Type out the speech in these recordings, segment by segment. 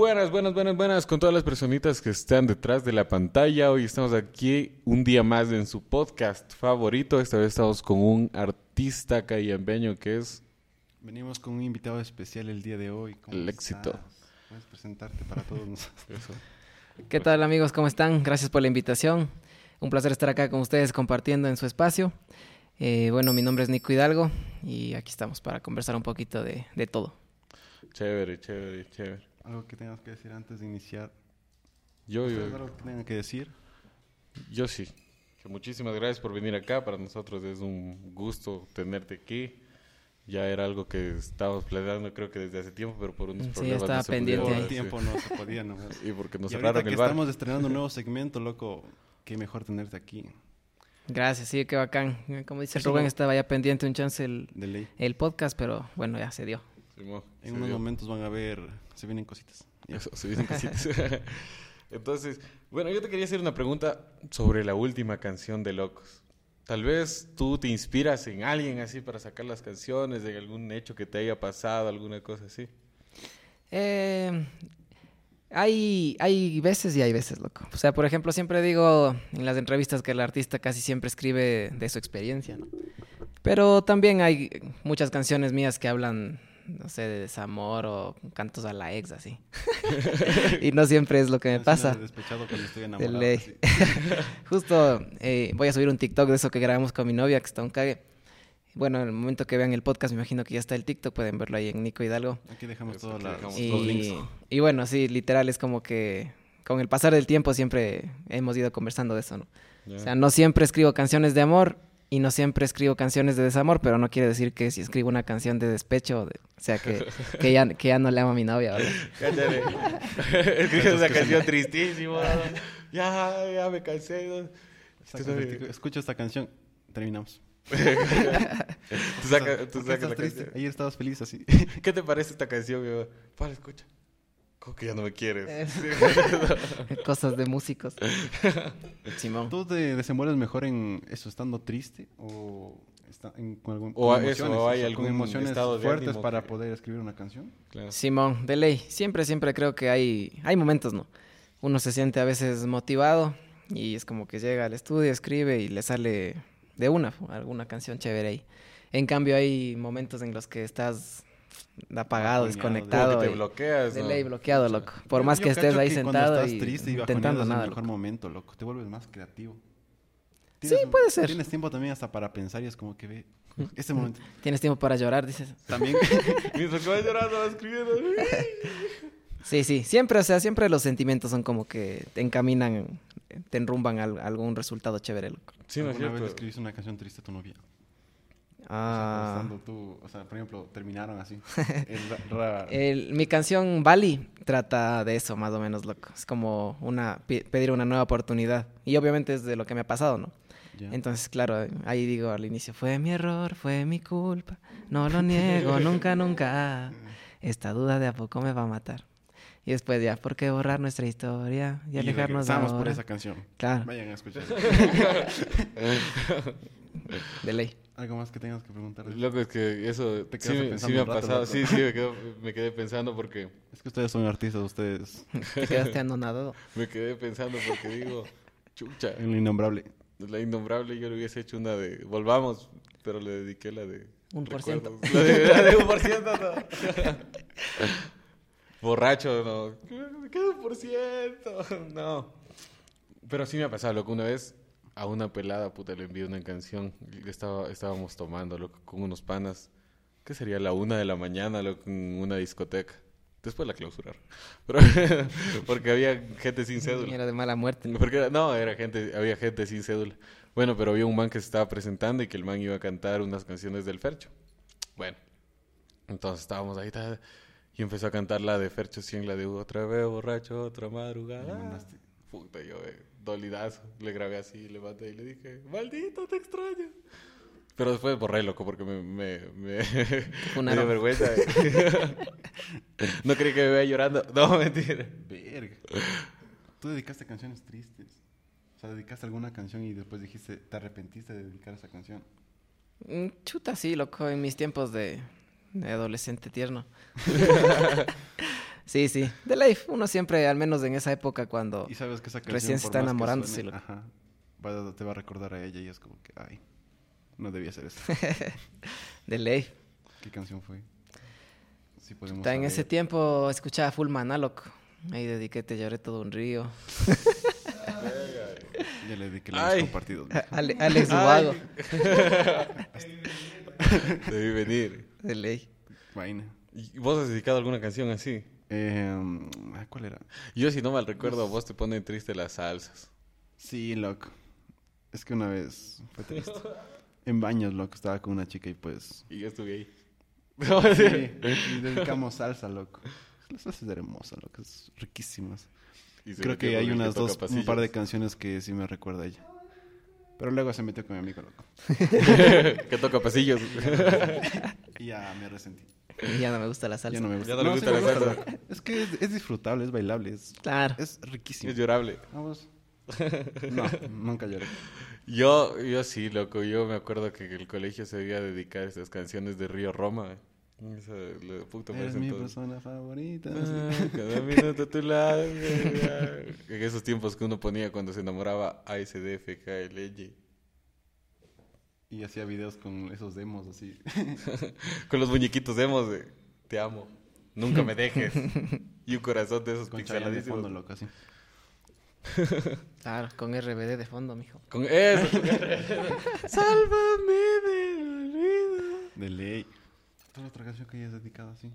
Buenas, buenas, buenas, buenas con todas las personitas que están detrás de la pantalla. Hoy estamos aquí un día más en su podcast favorito. Esta vez estamos con un artista cayambeño que es Venimos con un invitado especial el día de hoy. ¿Cómo El éxito. estás? Puedes presentarte para todos nosotros. ¿Qué tal amigos? ¿Cómo están? Gracias por la invitación. Un placer estar acá con ustedes compartiendo en su espacio. Eh, bueno, mi nombre es Nico Hidalgo y aquí estamos para conversar un poquito de, de todo. Chévere, chévere, chévere. Algo que tengas que decir antes de iniciar. Yo, yo, ¿Ustedes algo que tengan que decir? yo sí. Que muchísimas gracias por venir acá. Para nosotros es un gusto tenerte aquí. Ya era algo que estábamos planeando creo que desde hace tiempo, pero por unos Sí, problemas estaba no se pendiente el sí. tiempo no se podía, ¿no? Y porque nos y ahorita cerraron que el bar. estamos estrenando un nuevo segmento, loco, qué mejor tenerte aquí. Gracias, sí, qué bacán. Como dice Rubén, estaba ya pendiente un chance el, el podcast, pero bueno, ya se dio. Simón, En unos momentos van a ver, se vienen cositas. Eso, se dicen cositas. Entonces, bueno, yo te quería hacer una pregunta sobre la última canción de Locos. Tal vez tú te inspiras en alguien así para sacar las canciones, de algún hecho que te haya pasado, alguna cosa así. Eh, hay, hay veces y hay veces, loco. O sea, por ejemplo, siempre digo en las entrevistas que el artista casi siempre escribe de su experiencia, ¿no? Pero también hay muchas canciones mías que hablan, no sé, de desamor o cantos a la ex, así. y no siempre es lo que me pasa. de Despechado cuando estoy De enamorado. Justo eh, voy a subir un TikTok de eso que grabamos con mi novia, que está un cague. Bueno, en el momento que vean el podcast, me imagino que ya está el TikTok, pueden verlo ahí en Nico Hidalgo. Aquí dejamos todos dejamos los Y, links. y bueno, sí, literal es como que con el pasar del tiempo siempre hemos ido conversando de eso. O sea, no siempre escribo canciones de amor y no siempre escribo canciones de desamor, pero no quiere decir que si escribo una canción de despecho, de- o sea, que, que, ya, que ya no le amo a mi novia, ¿verdad? Cállate. Escribes una canción tristísima. Ya, ya me cansé. Escucha esta canción, terminamos. Tú sacas- tú ¿Por qué sacas estás la triste? canción. Ayer estabas feliz así. ¿Qué te parece esta canción? Yo, Para, escucha. ¿Cómo que ya no me quieres? Cosas de músicos. Simón. ¿Tú te desenvuelves mejor en eso estando triste o está en, con, algún, O con eso, o hay algún con emociones estado de fuertes ánimo para que- poder escribir una canción? Claro. Simón, de ley. Siempre, siempre creo que hay, hay momentos, ¿no? Uno se siente a veces motivado y es como que llega al estudio, escribe y le sale de una alguna canción chévere ahí. En cambio, hay momentos en los que estás apagado, desconectado. Te bloqueas, de ¿no? ley bloqueado, loco. Por Yo- más yo que estés ahí que sentado estás triste y intentando nada. el mejor loco. momento, loco. Te vuelves más creativo. Sí, puede ser. Tienes tiempo también hasta para pensar y es como que ve este momento. Tienes tiempo para llorar, dices. También Mientras que vas llorando, vas escribiendo. Sí, sí. Siempre, o sea, siempre los sentimientos son como que te encaminan, te enrumban a al- algún resultado chévere, loco. Sí, no es alguna vez cierto. escribiste una canción triste a tu novia. Ah. O sea, estando tú, o sea, por ejemplo, terminaron así. El ra- ra- El- mi canción Bali trata de eso, más o menos, loco. Es como una pedir una nueva oportunidad. Y obviamente es de lo que me ha pasado, ¿no? ya. Entonces, claro, ahí digo al inicio, fue mi error, fue mi culpa. No lo niego, nunca, nunca. Esta duda de a poco me va a matar. Y después ya, ¿por qué borrar nuestra historia y, alejarnos regresamos por esa canción. Claro, Vayan a escuchar. de ley. Algo más que tengas que preguntar. Loco, es que eso Te sí, me- sí pensando me ha rato, pasado. Sí, sí, me, quedo- me quedé pensando porque... Es que ustedes son artistas, ustedes. Te quedaste anonadado. Me quedé pensando porque digo... Chucha, En lo innombrable. la innombrable yo le hubiese hecho una de... Volvamos, pero le dediqué la de... Un por ciento. La de, la de un por ciento, no. Borracho, no. Me quedo un por ciento. No. Pero sí me ha pasado, loco. Una vez a una pelada, puta, le envié una canción. Estaba, estábamos tomando, loco, con unos panas. ¿Qué sería? La una de la mañana, loco, en una discoteca. Después la clausuraron. Pero, porque había gente sin cédula. Era de mala muerte. ¿no? Porque era- no, era gente, había gente sin cédula. Bueno, pero había un man que se estaba presentando y que el man iba a cantar unas canciones del Fercho. Bueno, entonces estábamos ahí y empezó a cantar la de Fercho 100, la de otra vez borracho, otra madrugada. Puta, yo eh, dolidazo, le grabé así, le mandé y le dije, maldito, te extraño. Pero después borré, loco, porque me, me, me, me dio vergüenza. no creí que me vea llorando. No, mentira. Verga. Tú dedicaste canciones tristes. O sea, dedicaste alguna canción y después dijiste, te arrepentiste de dedicar esa canción. Mm, Chuta, sí, loco, en mis tiempos de, de adolescente tierno. Sí, sí. De ley, uno siempre, al menos en esa época cuando... Y sabes que esa canción Recién se está suene, loco. Ajá. va- te va a recordar a ella y es como que, ay, no debía ser eso. De ley. ¿Qué canción fue? Sí podemos Ta- En ese tiempo escuchaba Full Maná, loco. Ahí dediqué Te lloré todo un río. Ya le di que le Ay. hemos compartido. Ale- Alex. Ubago. Debí venir. De ley. Vaina. ¿Y ¿Vos has dedicado alguna canción así? Eh, ah, ¿Cuál era? Yo, si no mal recuerdo, vos te ponen triste las salsas. Sí, loco. Es que una vez fue triste. En baños, loco, estaba con una chica y pues... Y yo estuve ahí. Sí, y dedicamos salsa, loco. La salsa es hermosa, loco, es riquísimas. Creo que hay unas dos, un par de canciones que sí me recuerda a ella. Pero luego se metió con mi amigo, loco. que toca pasillos. Y ya me resentí. Y ya no me gusta la salsa. Ya no me gusta. No sí la salsa. Es que es, es disfrutable, es bailable, es, Claro. es riquísimo. es llorable. Vamos. No, nunca lloré. Yo, yo sí, loco. Yo me acuerdo que el colegio se debía dedicar a esas canciones de Río Roma. Esa, la puta Eres parecen mi persona favorita. Ah, Cada minuto a tu lado. En esos tiempos que uno ponía cuando se enamoraba ASDF, KLY. Y hacía videos con esos demos así. Con los muñequitos demos de Te amo. Nunca me dejes. Y un corazón de esos Con Chayanne de fondo, pixeladísimos. loco, así. Claro, con RBD de fondo, mijo. Con eso. Sálvame del olvido. De ley. ¿Toda otra canción que hayas dedicado así?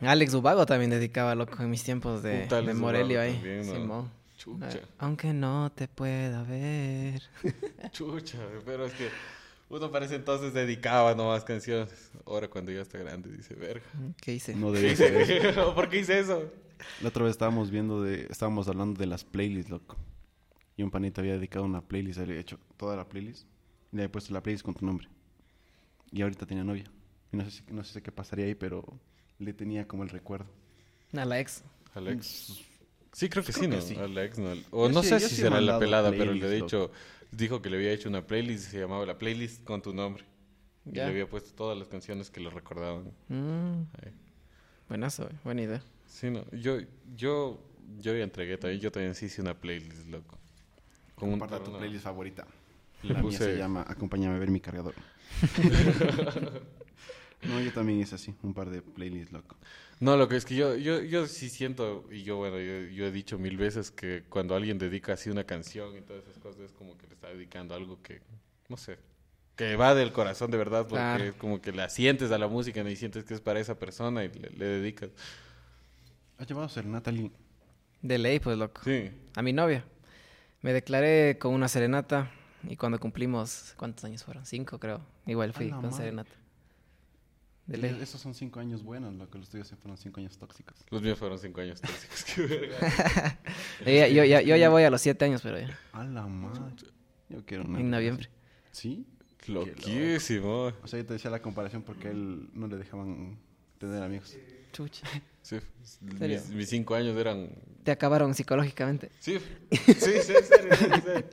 Alex Ubago también dedicaba, loco, en mis tiempos de, Puta, de Ubago ahí. también, ¿no? Simón. Chucha. Ah, Aunque no te pueda ver. Chucha, pero es que uno parece entonces dedicaba nomás canciones. Ahora cuando ya está grande dice, verga. ¿Qué hice? No ¿Qué debía eso. hice? ¿Por qué hice eso? La otra vez estábamos viendo de... Estábamos hablando de las playlists, loco. Y un panita había dedicado una playlist, había hecho toda la playlist. Y le había puesto la playlist con tu nombre. Y ahorita tenía novia. Y no sé, si- no sé qué pasaría ahí, pero le tenía como el recuerdo. A la ex. Alex. Sí, creo que Creo sí, ¿no? que sí. Alex, no. O Yo no sí- sé si sí será la pelada, pero le he dicho, dijo que le había hecho una playlist y se llamaba la playlist con tu nombre. Y Ya. le había puesto todas las canciones que le recordaban. Mm, buenazo, eh, buena idea. Sí, no. Yo, yo, yo ya entregué también. Yo también sí hice una playlist, loco. Con un Comparta tu una- playlist favorita. Le la mía puse- se llama Acompáñame a ver mi cargador. no, yo también hice así, un par de playlists, loco. No, lo que es que yo, yo, yo sí siento, y yo, bueno, yo, yo he dicho mil veces que cuando alguien dedica así una canción y todas esas cosas, es como que le está dedicando algo que, no sé, que va del corazón de verdad, porque Claro. es como que la sientes a la música ¿no? y sientes que es para esa persona y le, le dedicas. ¿Has llevado a ser Natalie? De ley, pues, loco. Sí. A mi novia. Me declaré con una serenata y cuando cumplimos, ¿cuántos años fueron? Cinco, creo. Igual fui con madre. serenata. De Y ley. Esos son cinco años buenos, lo que los tuyos fueron cinco años tóxicos. Los míos fueron cinco años tóxicos. Qué verga. Yo, ya- yo, ya- yo ya voy a los siete años, pero ya. A la madre. Yo quiero una. En noviembre. ¿Sí? Loquísimo. O sea, yo te decía la comparación porque a él no le dejaban tener amigos. Chucha. Sí. Mis, mis cinco años eran... Te acabaron psicológicamente. Sí, sí, sí, en serio, sí, en serio.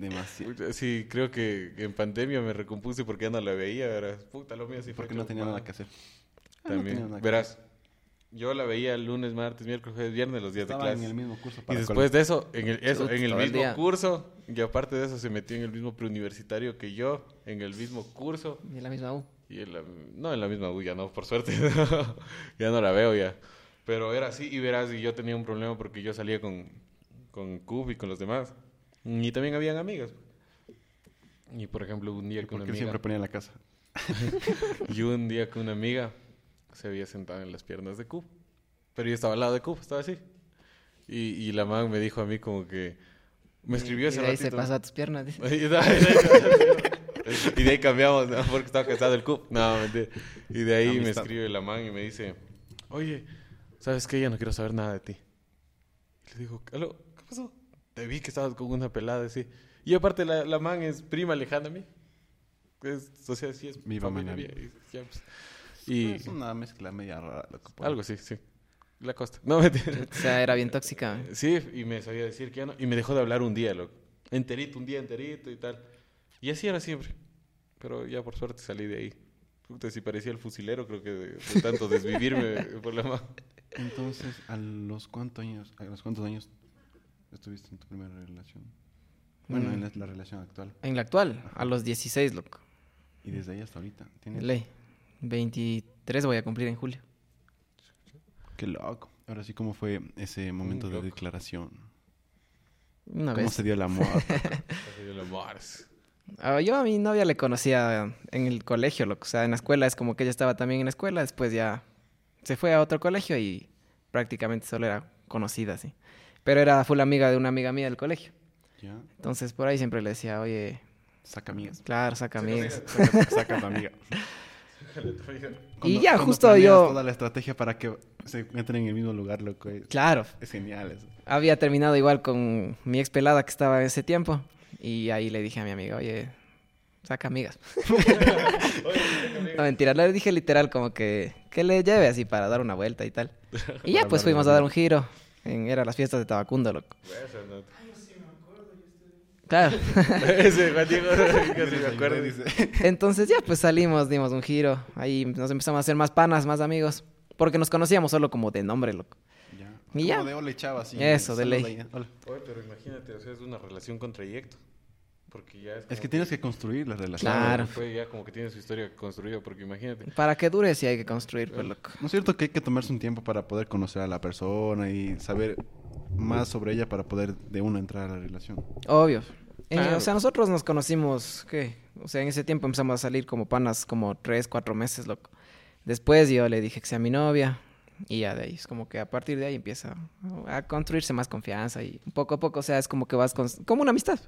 Demasiado. Sí, creo que en pandemia me recompuse porque ya no la veía, verás. Puta, lo mío sí fue Porque no que- tenía nada que hacer. Ah, no También, tenía nada que verás, yo la veía el lunes, martes, miércoles, jueves, viernes, los días Estaba de en clase. el mismo curso Y después de eso, en el, eso, en el mismo curso, y aparte de eso se metió en el mismo preuniversitario que yo, en el mismo curso, Y la misma U. y en la- no en la misma U, ya no, por suerte, ya no la veo ya. Pero era así, y verás, y yo tenía un problema porque yo salía con, con Cub y con los demás, y también habían amigas. Y por ejemplo, un día con una Porque amiga... siempre ponía en la casa. Y un día que una amiga se había sentado en las piernas de Cub. Pero yo estaba al lado de Cub, estaba así. Y, y la man me dijo a mí como que... Me escribió y hace de ahí se ratito. pasa a tus piernas. Y de ahí, y cambiamos, ¿no? Porque estaba casado el Cub. No, mentira. Y de ahí me Amistad. escribe la man y me dice... Oye, ¿sabes qué? Ya no quiero saber nada de ti. Y le digo, ¿aló? ¿Qué pasó? Te vi que estabas con una pelada así. Y aparte la, la man es prima lejana a mí. Es, o sea, sí es Manabí. mía. Y, ya, pues. Y Es una mezcla media rara, loco. por- algo así, sí. La costa. No, mentira. O sea, era bien tóxica. Sí, y me sabía decir que ya no. Y me dejó de hablar un día, loco. Enterito, un día enterito y tal. Y así era siempre. Pero ya por suerte salí de ahí. Puta, si parecía el fusilero, creo que de, de tanto desvivirme por la mano. Entonces, ¿a los cuántos años, a los cuántos años estuviste en tu primera relación? Bueno, Mm. en la, la relación actual. En la actual, a los 16, loco. Y desde ahí hasta ahorita. ¿Tienes? Ley. 23 voy a cumplir en julio. Qué loco. Ahora sí, ¿cómo fue ese momento de declaración? Una ¿Cómo vez. se dio el amor? Así el amor. Ah, yo a mi novia le conocía en el colegio, loco. O sea, en la escuela es como que ella estaba también en la escuela, después ya se fue a otro colegio y prácticamente solo era conocida, así. Pero era full amiga de una amiga mía del colegio. ¿Ya? Entonces por ahí siempre le decía, oye, Saca amigas. claro, saca amigas. Saca, saca tu amiga. Y ya, cuando justo yo- toda la estrategia para que se encuentren en el mismo lugar, loco. Es, Claro, es genial eso. había terminado igual con mi ex pelada que estaba en ese tiempo. Y ahí le dije a mi amiga, oye, saca amigas. no, mentira, le dije literal como que, que le lleve así para dar una vuelta y tal. Y ya pues fuimos a dar un giro. En, era las fiestas de Tabacundo, loco. Esa no- Claro. Ese Juan Diego, casi me acuerdo. Dice, Entonces ya pues salimos, dimos un giro. Ahí nos empezamos a hacer más panas, más amigos. Porque nos conocíamos solo como de nombre, loco. ya. Y Como ya. de hola y chava, así. Eso, de ley. Hola. Oye, pero imagínate, o sea, es una relación con trayecto. Porque ya es Es que tienes que construir la relación. Claro. Fue ya como que tiene su historia construida, porque imagínate. Para que dure sí hay que construir, pues, loco. ¿No es cierto que hay que tomarse un tiempo para poder conocer a la persona y saber más sobre ella para poder de una entrar a la relación? Obvio. Eh, Claro. o sea, nosotros nos conocimos, ¿qué? O sea, en ese tiempo empezamos a salir como panas como tres, cuatro meses, loco. Después yo le dije que sea mi novia y ya de ahí es como que a partir de ahí empieza a construirse más confianza y poco a poco, o sea, es como que vas con... como una amistad.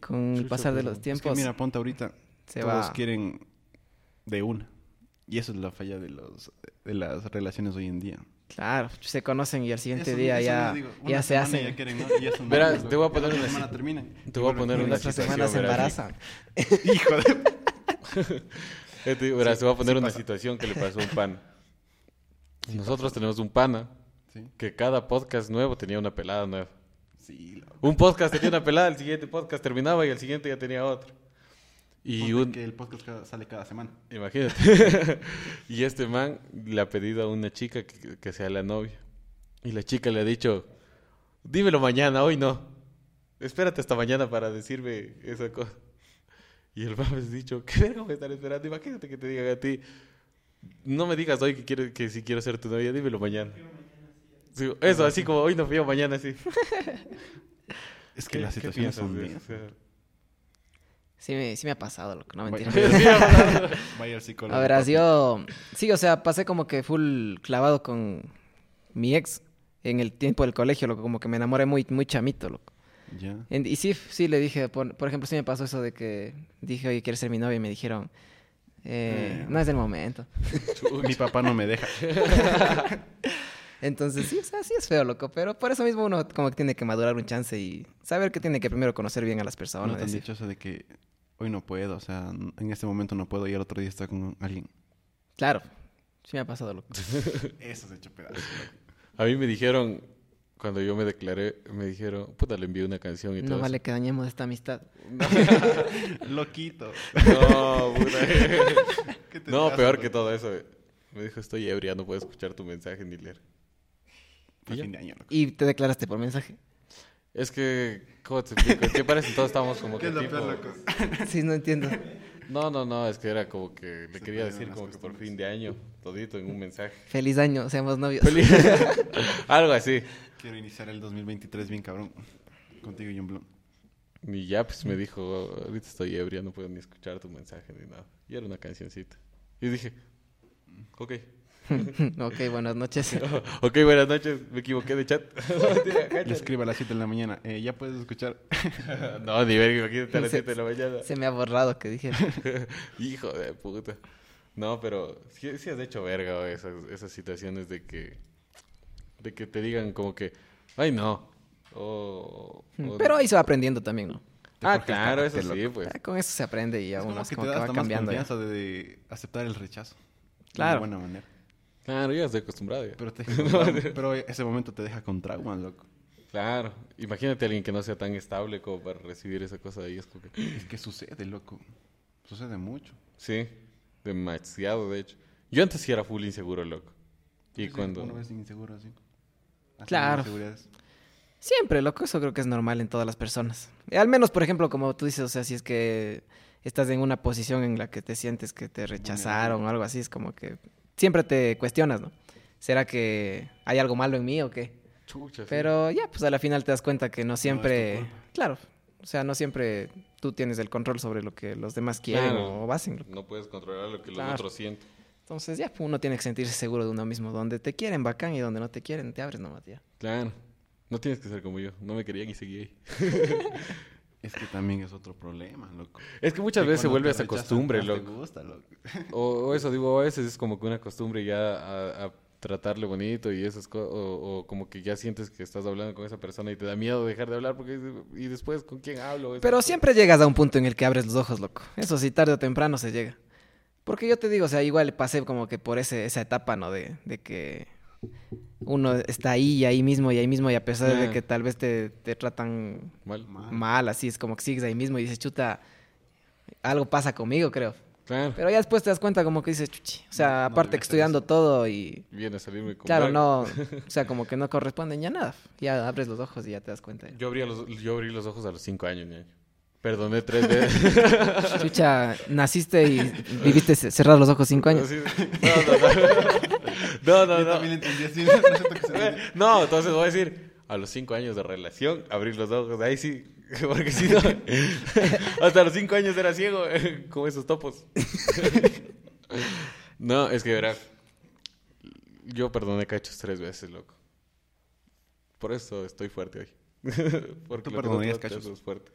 Con el pasar de los Es tiempos que mira, ponte ahorita. se todos va... quieren de una. Y eso es la falla de, los, de las relaciones hoy en día. Claro, se conocen y al siguiente Eso- día eso ya, digo, ya se hacen. Ya quieren, ¿no? Y ya son Verás, novios, te voy a poner la una semana terminan. Te voy a poner una situación. semana se embarazan. Hijo de... Eh, te- verás, te voy a poner sí una pasa. situación que le pasó a un pana. Nosotros tenemos un pana Sí, que cada podcast nuevo tenía una pelada nueva. Sí. loco. Un podcast tenía una pelada, el siguiente podcast terminaba y el siguiente ya tenía otro. Y un, que el podcast cada- sale cada semana. Imagínate. y este man le ha pedido a una chica que, que sea la novia. Y la chica le ha dicho, dímelo mañana, hoy no. Espérate hasta mañana para decirme esa cosa. Y el man me ha dicho, ¿qué verga a estar esperando? Imagínate que te digan a ti, no me digas hoy que, quiero, que si quiero ser tu novia, dímelo mañana. Sí, eso, así como hoy no fío, mañana sí. Es que ¿Qué- las qué situaciones piensas son de bien. eso? O sea, Sí me, sí me ha pasado, loco, no mentira. Vaya al psicólogo. A papi. yo... Sí, o sea, pasé como que full clavado con mi ex en el tiempo del colegio, loco. Como que me enamoré muy, muy chamito, loco. Ya. Y sí, sí le dije, por, por ejemplo, sí me pasó eso de que dije, oye, ¿quieres ser mi novia? Y me dijeron, eh, Eh. no es el momento. Mi papá no me deja. Entonces, sí, o sea, sí es feo, loco. Pero por eso mismo uno como que tiene que madurar un chance y saber que tiene que primero conocer bien a las ¿No personas. te han decir, dicho eso de que hoy no puedo? O sea, en este momento no puedo y el otro día está con alguien. Claro, sí me ha pasado, loco. Eso se hecho pedazos. A mí me dijeron, cuando yo me declaré, me dijeron, puta, le envié una canción y todo No eso. vale que dañemos esta amistad. Loquito. No, puta. ¿Qué te No, peor que todo eso. Me dijo, estoy ebria, no puedo escuchar tu mensaje ni leer. ¿Y ya? fin de año, loco. Y te declaraste por mensaje. Es que, ¿cómo te explico? ¿Qué parece? Todos estábamos como que tipo... sí, no entiendo. No, no, no, es que era como que le Se quería decir como que por fin de año, todito en un mensaje. Feliz año, seamos novios. Algo así. Quiero iniciar el 2023 bien cabrón. Contigo, John Blum. Y ya pues me dijo, ahorita estoy ebria, no puedo ni escuchar tu mensaje ni nada. Y era una cancioncita. Y dije, ok. ok, buenas noches. ok, buenas noches, me equivoqué de chat. Le escribo a las 7 de la mañana. Eh, ya puedes escuchar. no, ni verga, imagínate a las Se- 7 de la mañana. Se me ha borrado que dije. Hijo de puta. No, pero sí, sí has hecho verga esas, esas situaciones de que, de que te digan como que, ay no. O, o- Pero ahí se va aprendiendo también, ¿no? Ah, claro, eso sí, pues. Ya con eso se aprende y ya Es como que te da va hasta cambiando. ya. confianza de, de aceptar el rechazo. Claro. De buena manera. Claro, ya estoy acostumbrado. ya. Pero, te trauma. Ese momento te deja con traumas, loco. Claro, imagínate a alguien que no sea tan estable como para recibir esa cosa de ahí. Es como que, Es que sucede, loco. Sucede mucho. sí, Demasiado, de hecho. Yo antes sí era full inseguro, loco. Y Sí, cuando... Uno es inseguro así. Claro. Siempre, loco, eso creo que es normal en todas las personas. Al menos, por ejemplo, como tú dices, o sea, si es que estás en una posición en la que te sientes que te rechazaron o algo así, es como que siempre te cuestionas, ¿no? ¿Será que hay algo malo en mí o qué? Chucha, sí. Pero ya, pues a la final te das cuenta que no siempre... claro, o sea, no siempre tú tienes el control sobre lo que los demás quieren Claro. o hacen. No puedes controlar lo que Claro. los otros sienten. Entonces ya, pues, uno tiene que sentirse seguro de uno mismo. Donde te quieren, bacán, y donde no te quieren, te abres nomás ya. Claro. No tienes que ser como yo. No me querían y seguí ahí. Es que también es otro problema, loco. Es que muchas Que veces se vuelve esa costumbre, más te loco. gusta, loco. O, o eso digo, a veces es como que una costumbre ya a, a tratarle bonito y esas cosas. O, o como que ya sientes que estás hablando con esa persona y te da miedo dejar de hablar porque y después con quién hablo. Esas Pero cosas. siempre llegas a un punto en el que abres los ojos, loco. Eso sí, tarde o temprano se llega. Porque yo te digo, o sea, igual pasé como que por ese, esa etapa, ¿no? De, de que uno está ahí y ahí mismo y ahí mismo y a pesar de Ah. que tal vez te, te tratan Mal. Mal. mal, así es como que sigues ahí mismo y dices, chuta, algo pasa conmigo, creo. Claro. Pero ya después te das cuenta como que dices, chuchi. O sea, No, no aparte que dando todo y... Viene a salirme con Claro, no, o sea, como que no corresponden ya nada. Ya abres los ojos y ya te das cuenta. Yo abrí los, yo abrí los ojos a los cinco años, ñaño. Perdoné tres veces. Chucha, naciste y viviste ce- cerrados los ojos cinco años. No, no, no. No, no, Yo no. también entendí así. No, entonces voy a decir, a los cinco años de relación, abrir los ojos. Ahí sí, porque si no, hasta los cinco años era ciego, como esos topos. No, es que verá, yo perdoné cachos tres veces, loco. Por eso estoy fuerte hoy. Porque ¿Tú perdonarías cachos? es fuerte.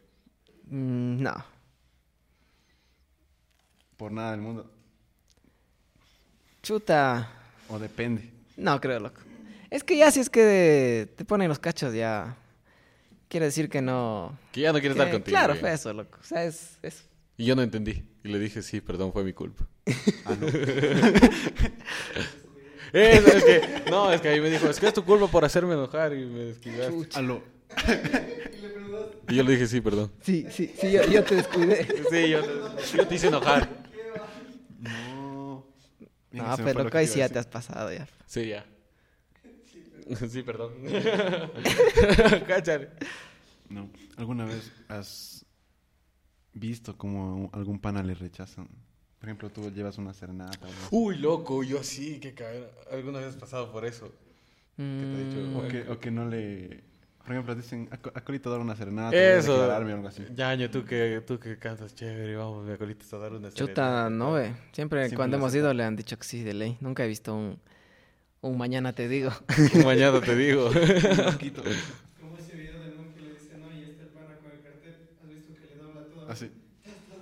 Mm, no. Por nada del mundo. Chuta. O depende. No creo, loco. Es que ya si es que te ponen los cachos, ya. Quiere decir que no. Que ya no quiere que- estar contigo. Claro, güey. fue eso, loco. O sea, es. es- Y yo no entendí. Y le dije, sí, perdón, fue mi culpa. Ah, no. Eso, es que, no, es que ahí me dijo, es que es tu culpa por hacerme enojar y me desquivaste. Aló. Y yo le dije, sí, perdón. Sí, sí, sí, yo, yo te descuidé. Sí, yo, yo te hice enojar. No. Bien, No, pero lo loco, que ahí sí ya te has pasado ya. Sí, ya. Sí, perdón. Cáchale. No. ¿Alguna vez has visto como a algún pana le rechazan? Por ejemplo, tú llevas una serenata. Uy, loco, yo sí, qué cabrón. ¿Alguna vez has pasado por eso? ¿Qué te ha dicho? Mm, O que, o que no le... Por ejemplo, dicen, "A- a Colito dar una serenata. Eso. O declararme o algo así. Yaño, tú que, tú que cantas chévere, vamos, mi acolita a dar una Chuta, no, ve. Siempre, Siempre cuando hemos ido le han dicho que sí, de ley. Nunca he visto un, un mañana te digo. Mañana te digo. Como ese video del monje le dice, no, y está el pana con el cartel. ¿Has visto que le dobla todo? Así.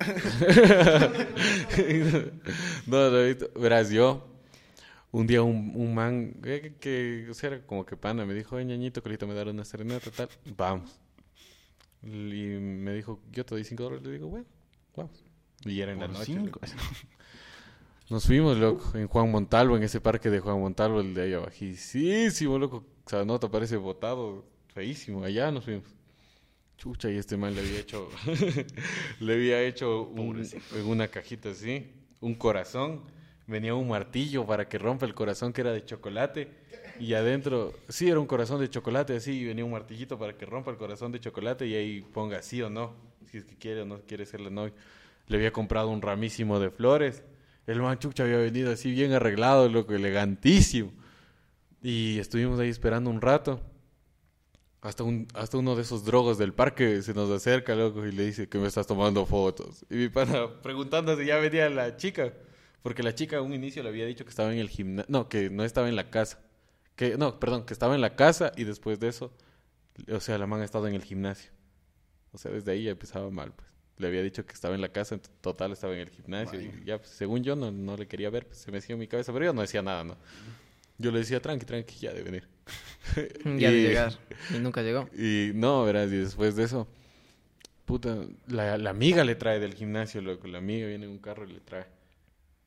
no, no, ahorita- verás, yo, un día un, un man, eh, que, o sea, era como que pana, me dijo, oye, ñañito, colito, me dará una serenata, tal, vamos. Y me dijo, yo te doy cinco dólares, le digo, bueno, vamos. Y era en la noche. cinco. Nos fuimos, loco, en Juan Montalvo, en ese parque de Juan Montalvo, el de ahí abajísimo, loco. O sea, no te parece botado, feísimo. Allá nos fuimos. Chucha, y este man le había hecho, le había hecho un- en una cajita así, un corazón. Venía un martillo para que rompa el corazón que era de chocolate. Y adentro, sí, era un corazón de chocolate así, y venía un martillito para que rompa el corazón de chocolate y ahí ponga sí o no, si es que quiere o no quiere ser la novia. Le había comprado un ramísimo de flores. El man chucha había venido así bien arreglado, loco, elegantísimo. Y estuvimos ahí esperando un rato. Hasta, un, hasta uno de esos drogos del parque se nos acerca, loco, y le dice que me estás tomando fotos. Y mi pana preguntando si ya venía la chica. Porque la chica a un inicio le había dicho que estaba en el gimnasio. No, que no estaba en la casa. Que, no, perdón, que estaba en la casa y después de eso, o sea, la man ha estado en el gimnasio. O sea, desde ahí ya empezaba mal, pues. Le había dicho que estaba en la casa, en total estaba en el gimnasio. Y ya, pues, según yo, no, no le quería ver, pues, se me hacía en mi cabeza, pero yo no decía nada, ¿no? Yo le decía, tranqui, tranqui, ya de venir. ya de Y- llegar. Y nunca llegó. Y no, verás, y después de eso, puta, la, la amiga le trae del gimnasio, loco. La amiga viene en un carro y le trae.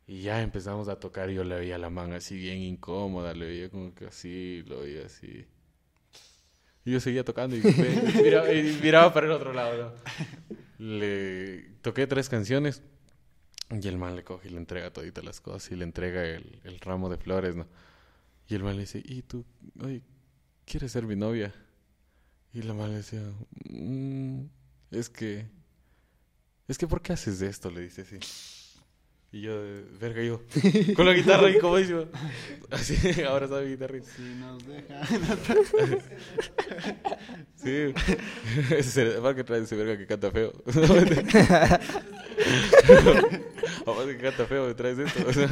Y ya empezamos a tocar y yo le veía la mano así bien incómoda, le veía como que así, lo veía así. Y yo seguía tocando y miraba, y miraba para el otro lado, ¿no? Le toqué tres canciones Y el man le coge y le entrega toditas las cosas y le entrega el, el ramo de flores, ¿no? Y el man le dice, ¿y tú, oye, quieres ser mi novia? Y la man le decía, "Mm, es que, es que, ¿por qué haces esto? Le dice así. Y yo, verga, yo, con la guitarra y como dice, así, ahora sabe guitarrista. Si nos deja. Sí. Ese es que trae ese verga que canta feo. Aparte que canta feo, me traes esto. O sea,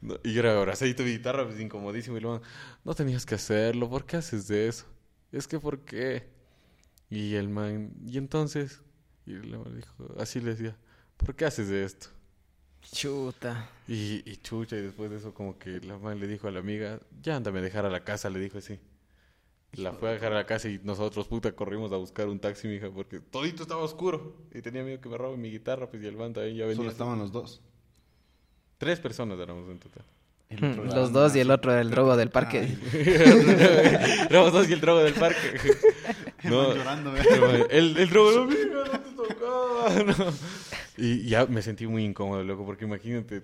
no, y yo era abrazadito mi guitarra, pues incomodísimo. Y luego, no tenías que hacerlo, ¿por qué haces de eso? Es que, ¿por qué? Y el man, ¿y entonces? Y el man dijo, así le decía, ¿por qué haces de esto? Chuta. Y, y chucha, y después de eso, como que la man le dijo a la amiga, ya ándame a dejar a la casa, le dijo así. La fue a dejar a la casa y nosotros, puta, corrimos a buscar un taxi, mija, porque todito estaba oscuro. Y tenía miedo que me roben mi guitarra, pues, y el banda ahí ya venía. Solo estaban los dos. Tres personas éramos en total. El otro Los dos y el otro el drogo del parque. Éramos dos y el drogo del parque. el No. llorando, ¿eh? El, el drogo, no, mira, no te tocaba. No. Y ya me sentí muy incómodo, loco, porque imagínate,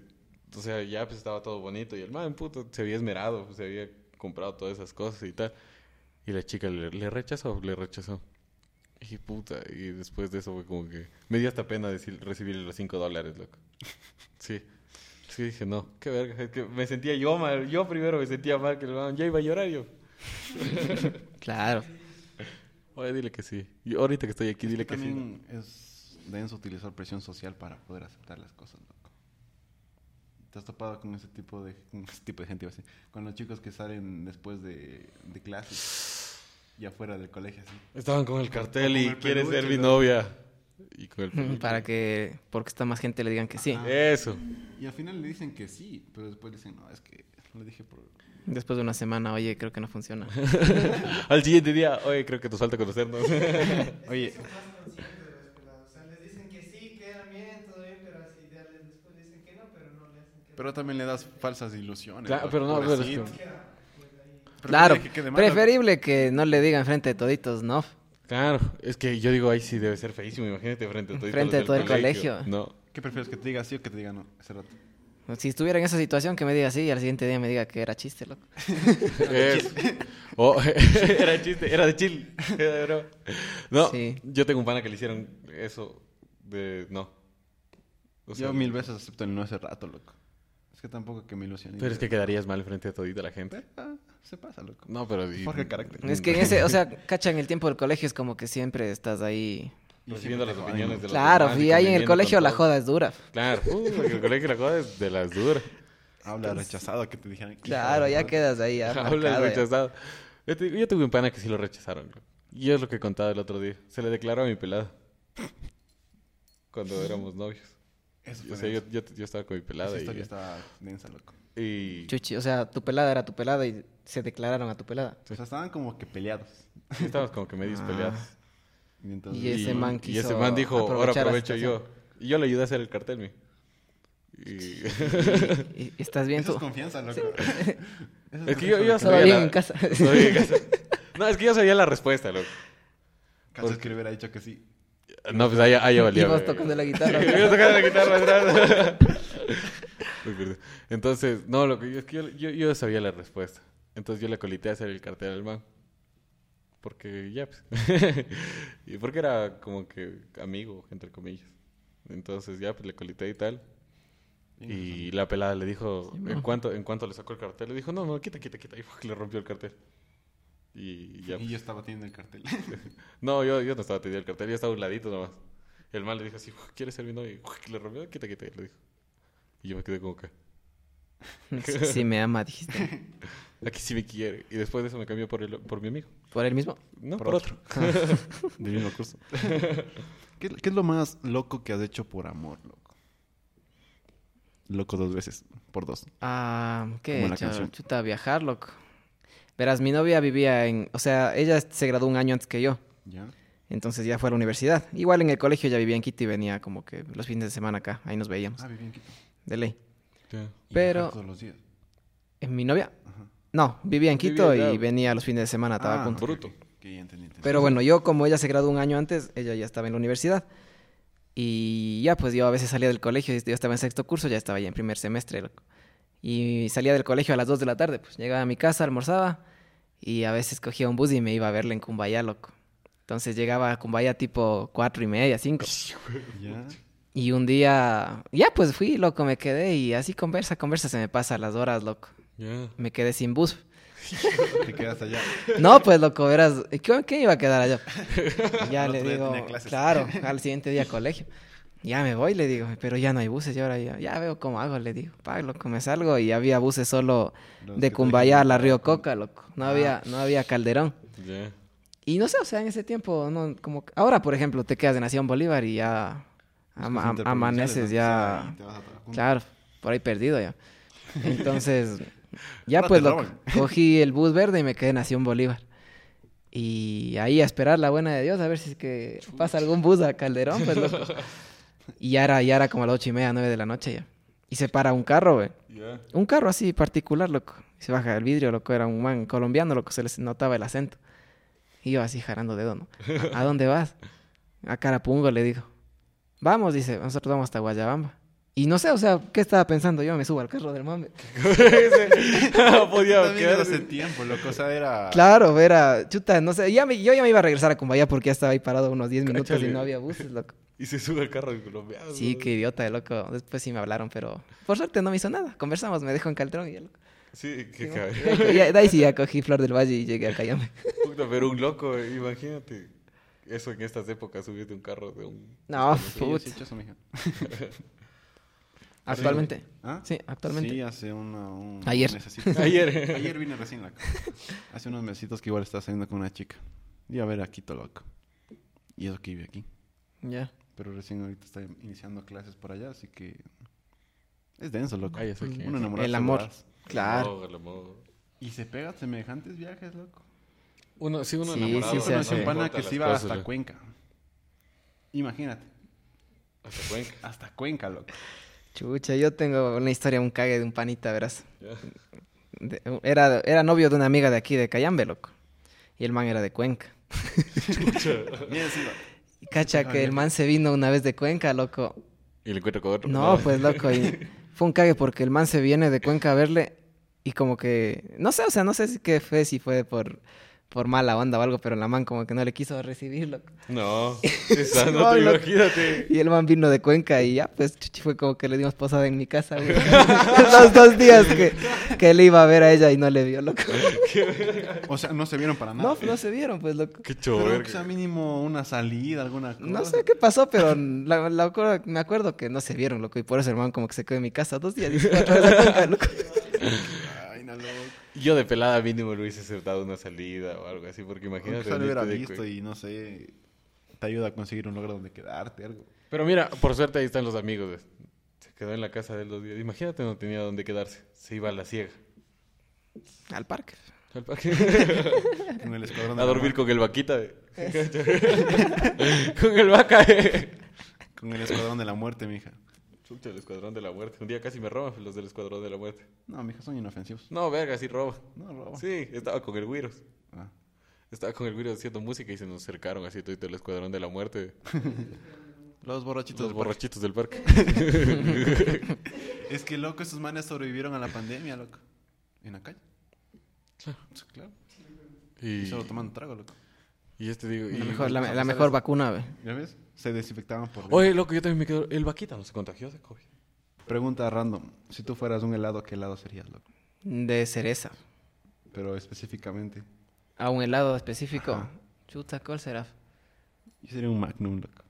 o sea, ya pues estaba todo bonito y el man, puto, se había esmerado, pues, se había comprado todas esas cosas y tal. Y la chica le, le rechazó, le rechazó. Y puta, y después de eso fue como que me dio hasta pena decir, recibirle los cinco dólares, loco. Sí. Sí, dije, no, qué verga, es que me sentía yo mal, yo primero me sentía mal que el man ya iba a llorar yo. Claro. Oye, dile que sí. Y ahorita que estoy aquí, dile que sí. Es denso utilizar presión social para poder aceptar las cosas, loco. ¿Te has topado con ese tipo de, con ese tipo de gente? iba a decir? Con los chicos que salen después de, de clases y afuera del colegio, así. Estaban con el cartel Con y quiere ser mi ¿no? novia. Y con el peluche. Para que, porque está más gente, le digan que sí. Ajá. Eso. Y al final le dicen que sí, pero después dicen, no, es que le dije por... Después de una semana, oye, creo que no funciona. Al siguiente día, oye, creo que nos falta conocernos. Oye, Son más conscientes de los pelados. O sea, les dicen que sí, quedan bien, todo bien, pero así ya les- después dicen que no, pero no le hacen que pero también le das falsas ilusiones. Claro, loco, pero no, pero es que- claro, que quede mal, preferible que no le digan frente de toditos, ¿no? Claro, es que yo digo, ahí sí debe ser feísimo. Imagínate frente a todo, Frente a todo el colegio. No. ¿Qué prefieres, que te diga sí o que te diga no? Ese rato. Si estuviera en esa situación, que me diga sí y al siguiente día me diga que era chiste, loco. Es- o- era chiste, era de chill. Era de broma. No, Sí. yo tengo un pana que le hicieron eso de no. O sea, Yo mil veces acepto el no ese rato, loco. Es que tampoco que me ilusione. Pero es que quedarías mal frente a todita la gente. Ah, se pasa, loco. No, pero... y- Forja el carácter. Es que en ese, o sea, cacha, en el tiempo del colegio es como que siempre estás ahí. Recibiendo las opiniones de los Claro, demás y ahí en el colegio la joda es dura. Claro, uh, en el colegio la joda es de las duras. Habla rechazado que te dijeran. Claro, ya quedas ahí. ya Habla marcado, ya. rechazado. Yo, te- yo tuve un pana que sí lo rechazaron. Y es lo que contaba el otro día. Se le declaró a mi pelada. Cuando éramos novios. Eso O sea, yo, yo, yo estaba con mi pelada Esa y, historia está densa, loco. y- Chuchi, o sea, tu pelada era tu pelada y se declararon a tu pelada. O sea, estaban como que peleados. sí estábamos como que medios Ah. peleados. Y, entonces, Y ese man y ese quiso man dijo, ahora aprovecho yo. Y yo le ayudé a hacer el cartel, mi. Y... ¿Y, y estás bien Eso tú? es confianza, loco. Eso Es que yo, yo Todo sabía bien la- en casa. No, es que yo sabía la respuesta, loco. Caso es que le hubiera dicho que sí. No, pues ahí, ahí ya valía. Verga. tocando la guitarra. Yo tocando la guitarra atrás. Entonces, no, lo que yo, es que yo, yo, yo sabía la respuesta. Entonces yo le colité a hacer el cartel al man. Porque ya, pues. y porque era como que amigo, entre comillas. Entonces ya, pues le colité y tal. Y la pelada le dijo, Sí, ¿en cuánto, ¿en cuánto le sacó el cartel? Le dijo, no, no, quita, quita, quita. Y le rompió el cartel. Y ya. Y pues. yo estaba teniendo el cartel. No, yo, yo no estaba teniendo el cartel, yo estaba a un ladito nomás. El mal le dijo así, ¿quieres ser mi novio? Y le rompió, quita, quita, le dijo. Y yo me quedé como que, Sí, sí me ama, dijiste. aquí sí me quiere. Y después de eso me cambió por, el, por mi amigo. ¿Por él mismo? No, Por por, otro. Del mismo curso. ¿Qué, qué es lo más loco que has hecho por amor, loco? Loco dos veces, por dos. Ah, ¿qué he hecho? Chuta, viajar, loco. Verás, mi novia vivía en... O sea, ella se graduó un año antes que yo. ¿Ya? Entonces ya fue a la universidad. Igual en el colegio ya vivía en Quito y venía como que los fines de semana acá. Ahí nos veíamos. Ah, viví en Quito. De ley. Ya. Y Pero- todos los días. ¿En mi novia? Ajá. No, vivía en Quito Vivía y venía los fines de semana a Ah, Tabacundo. Bruto. ok, ya entendí, entendí. Pero bueno, yo como ella se graduó un año antes, ella ya estaba en la universidad. Y ya, pues yo a veces salía del colegio, yo estaba en sexto curso, ya estaba ya en primer semestre, loco. Y salía del colegio a las 2 de la tarde, pues llegaba a mi casa, almorzaba y a veces cogía un bus y me iba a verle en Cumbaya, loco. Entonces llegaba a Cumbaya tipo cuatro y media, cinco. Ya. Y un día, ya pues fui, loco, me quedé y así conversa, conversa, se me pasa las horas, loco. Me quedé sin bus. Te quedas allá. No, pues loco, verás, ¿qué, qué iba a quedar allá? Ya le digo, claro, al siguiente día colegio. Ya me voy, le digo, pero ya no hay buses y ahora ya, ya veo cómo hago, le digo, pa, loco, me salgo y había buses solo Los de Cumbaya a la Río. Coca, loco. No Ah. había, no había Calderón. Y no sé, o sea, en ese tiempo, no, como, ahora, por ejemplo, te quedas de Nación Bolívar y ya amaneces ya, claro, por ahí perdido ya. Entonces, ya Ahora pues loco, cogí el bus verde y me quedé en Nación Bolívar. Y ahí a esperar la buena de Dios, a ver si es que pasa algún bus a Calderón, pues loco. Y ya era, ya era como a las ocho y media, nueve de la noche ya. Y se para un carro, güey. Un carro así particular, loco. Y se baja el vidrio, loco. Era un man colombiano, loco. Se les notaba el acento. Y yo así jarando dedo, ¿no? ¿A dónde vas? A Carapungo, le digo. Vamos, dice. Nosotros vamos hasta Guayabamba. Y no sé, o sea, ¿qué estaba pensando? Yo me subo al carro del mame. no podía También quedar. era hace tiempo, loco. O sea, era... Claro, era, chuta, no sé. Ya me- yo ya me iba a regresar a Cumbaya porque ya estaba ahí parado unos 10 minutos y no había buses, loco. Y se sube al carro de colombiano. Sí, qué idiota, loco. Después sí me hablaron, pero por suerte no me hizo nada. Conversamos, me dejó en Calderón y ya, loco. Sí, qué Sí, cabrón. ¿no? Ya- de ahí sí ya cogí Flor del Valle y llegué a Cayame. Puta, pero un loco, eh, imagínate. Eso en estas épocas, subirte un carro de un... No, Sí, yo put. sí he hecho eso, mija. Actualmente. ¿Ah? Sí, actualmente. Sí, hace una, un Ayer. Ayer. Ayer vine recién la Hace unos mesitos que igual estaba saliendo con una chica. Y a ver a Quito, loco. Y eso que vive aquí. Ya. Pero recién ahorita está iniciando clases por allá, así que... Es denso, loco. Sé quién. Uno enamorado. El amor. Claro. El amor. Y se pega semejantes viajes, loco. Uno, sí, uno Sí, enamorado. sí, un pana Importa que se iba cosas, hasta ya. Cuenca. Imagínate. Hasta Cuenca. Hasta Cuenca, loco. Chucha, yo tengo una historia, un cague de un panita, verás. De- era, era novio de una amiga de aquí, de Cayambe, loco. Y el man era de Cuenca. Bien, sí, Y cacha que el man se vino una vez de Cuenca, loco. Y le encuentro con otro. No, pues loco, y fue un cague porque el man se viene de Cuenca a verle y como que, no sé, o sea, no sé si qué fue, si fue por, por mala onda o algo, pero la man como que no le quiso recibir, loco. No. Esa, no no, te imagínate. Y el man vino de Cuenca y ya, pues chuchi, fue como que le dimos posada en mi casa, güey. Los dos días que, que él iba a ver a ella y no le vio, loco. O sea, no se vieron para nada. No, no se vieron, pues, loco. Qué chover. que sea mínimo una salida, alguna cosa. No sé qué pasó, pero la- la me acuerdo que no se vieron, loco. Y por eso el man como que se quedó en mi casa dos días y se fue otra vez a Cuenca, loco. Ay, no, loco. Yo de pelada mínimo le hubiese acertado una salida o algo así, porque Aunque imagínate. lo hubiera de visto y no sé, te ayuda a conseguir un lugar donde quedarte, algo. Pero mira, por suerte ahí están los amigos. ¿ves? Se quedó en la casa de él dos días. Imagínate, no tenía dónde quedarse. Se iba a la ciega. Al parque. Al parque. Con el escuadrón de a dormir con el vaquita. con el vaca. Con el escuadrón de la muerte, mija. Chucha, el escuadrón de la muerte. Un día casi me roban los del escuadrón de la muerte. No, mija, son inofensivos. No, verga, sí roba. No, roba. Sí, estaba con el Wiros. Ah. Estaba con el Wiros haciendo música y se nos acercaron así todo el escuadrón de la muerte. Los borrachitos. Los del parque. borrachitos del parque. Es que, loco, esos manes sobrevivieron a la pandemia, loco. En la calle. Sí, Claro. Y Y, solo tomando trago, loco. y este digo... y- La mejor, la, mejor vacuna, güey. ¿Ya ves? Se desinfectaban por... Oye, loco, yo también me quedo... El vaquita no se contagió de COVID. Pregunta random. Si tú fueras un helado, ¿qué helado serías, loco? De cereza. Pero específicamente. A un helado específico. Ajá. Chuta, ¿cuál será? Yo sería un Magnum, loco.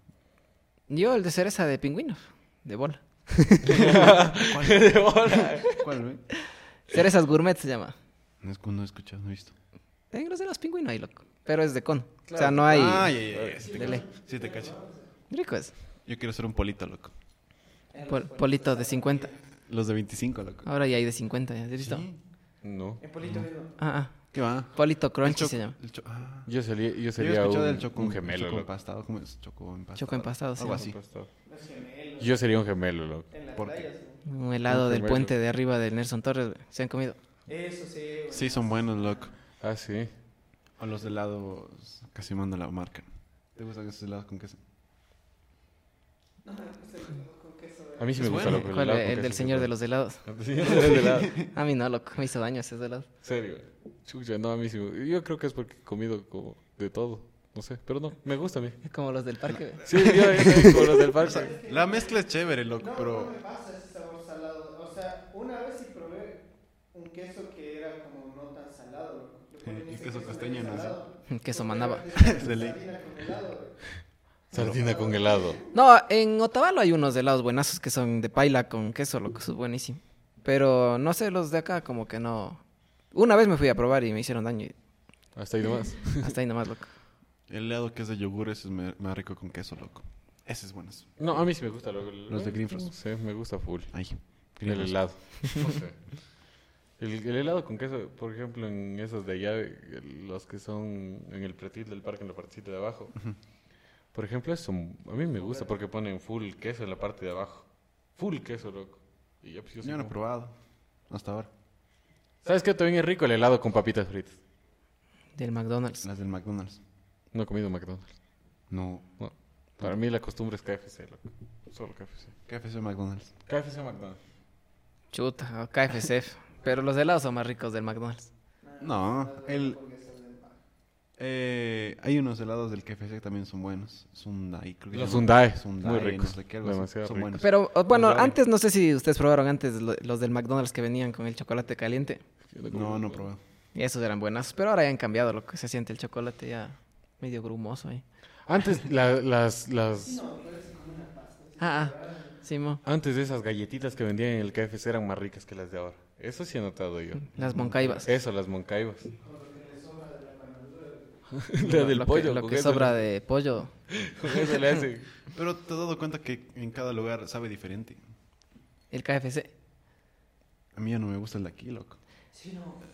Yo el de cereza de pingüinos. De bola. de bola. ¿Cuál, güey? Cerezas gourmet se llama. No, es- no he escuchado, no he visto. En los de los pingüinos ahí, loco. Pero es de cono. O sea, no hay... Ah, ya, ya, ya. Sí te cacho. Rico es. Yo quiero ser un polito, loco. Pol- polito de 50. Los de 25, loco. Ahora ya hay de 50, ¿ya has visto? Sí. No. Ah, ah. ¿Qué va? Polito crunchy se llama. ah. Yo sería, yo Yo sería escuchado un, del choco, un gemelo, choco loco. empastado. ¿Cómo es? Choco empastado. Choco empastado, sí. Algo así. Yo sería un gemelo, loco. ¿Por qué? Un helado Un del gemelo. puente de arriba del Nelson Torres. ¿Se han comido? Eso sí. güey. Sí, son buenos, loco. Ah, sí. O los helados casi manda la marca. ¿Te gustan esos helados con queso? Con queso. A mí sí me gusta bueno. loco, el ¿Cuál, helado el del queso señor sí, de los helados. El señor de los helados. A mí no, loco. Me hizo daño ese helado. Serio. Chucha, no, a mí sí. Yo creo que es porque he comido como de todo. No sé, pero no, me gusta a mí. Como los del parque. Sí, yo, como los del parque. La mezcla es chévere, loco, No, no pero me pasa ese sabor salado. O sea, una vez sí probé un queso que era como no tan salado. loco. Ponen Y ese queso costeño, medio ¿no? salado. Queso Porque mandaba. era Se le- sardina con helado. No, en Otavalo hay unos helados buenazos que son de paila con queso, loco. Eso es buenísimo. Pero no sé, los de acá como que no... Una vez me fui a probar y me hicieron daño. y Hasta ahí nomás. Hasta ahí nomás, loco. el helado que es de yogur ese es me- más rico con queso, loco. Ese es bueno. No, a mí sí me gusta loco. Los de Greenfrost. Sí, me gusta full. Ay, El helado. No sé. El, el helado con queso, por ejemplo, en esos de allá, los que son en el pretil del parque, en la partecita de abajo. Por ejemplo, eso a mí me gusta porque ponen full queso en la parte de abajo. Full queso, loco. Y ya, pues, yo no he probado hasta ahora. ¿Sabes qué? También es rico el helado con papitas fritas. Del McDonald's. Las del McDonald's. No he comido McDonald's. No. No. Para mí la costumbre es KFC, loco. Solo KFC. KFC McDonald's. KFC McDonald's. Chuta, o KFC. Pero los helados son más ricos del McDonald's. No, el... Eh, hay unos helados del KFC que también son buenos. Sundai, creo que Los. Sundai, Sundai, muy no ricos. sé qué, algo así. Demasiado Son ricos. buenos. Pero bueno, antes no sé si ustedes probaron antes lo- los del McDonald's que venían con el chocolate caliente. No, no he probado. Y esos eran buenos. Pero ahora ya han cambiado lo que se siente el chocolate ya medio grumoso ahí. Antes, la- las, las, Ah, ah. Simo. antes de esas galletitas que vendían en el KFC eran más ricas que las de ahora. Eso sí he notado yo. Las moncaibas. Eso, las moncaibas. la del lo pollo. Que, lo que sobra le- de pollo. Con eso le hace. Pero te has dado cuenta que en cada lugar sabe diferente. El KFC. A mí ya no me gusta el de aquí, loco.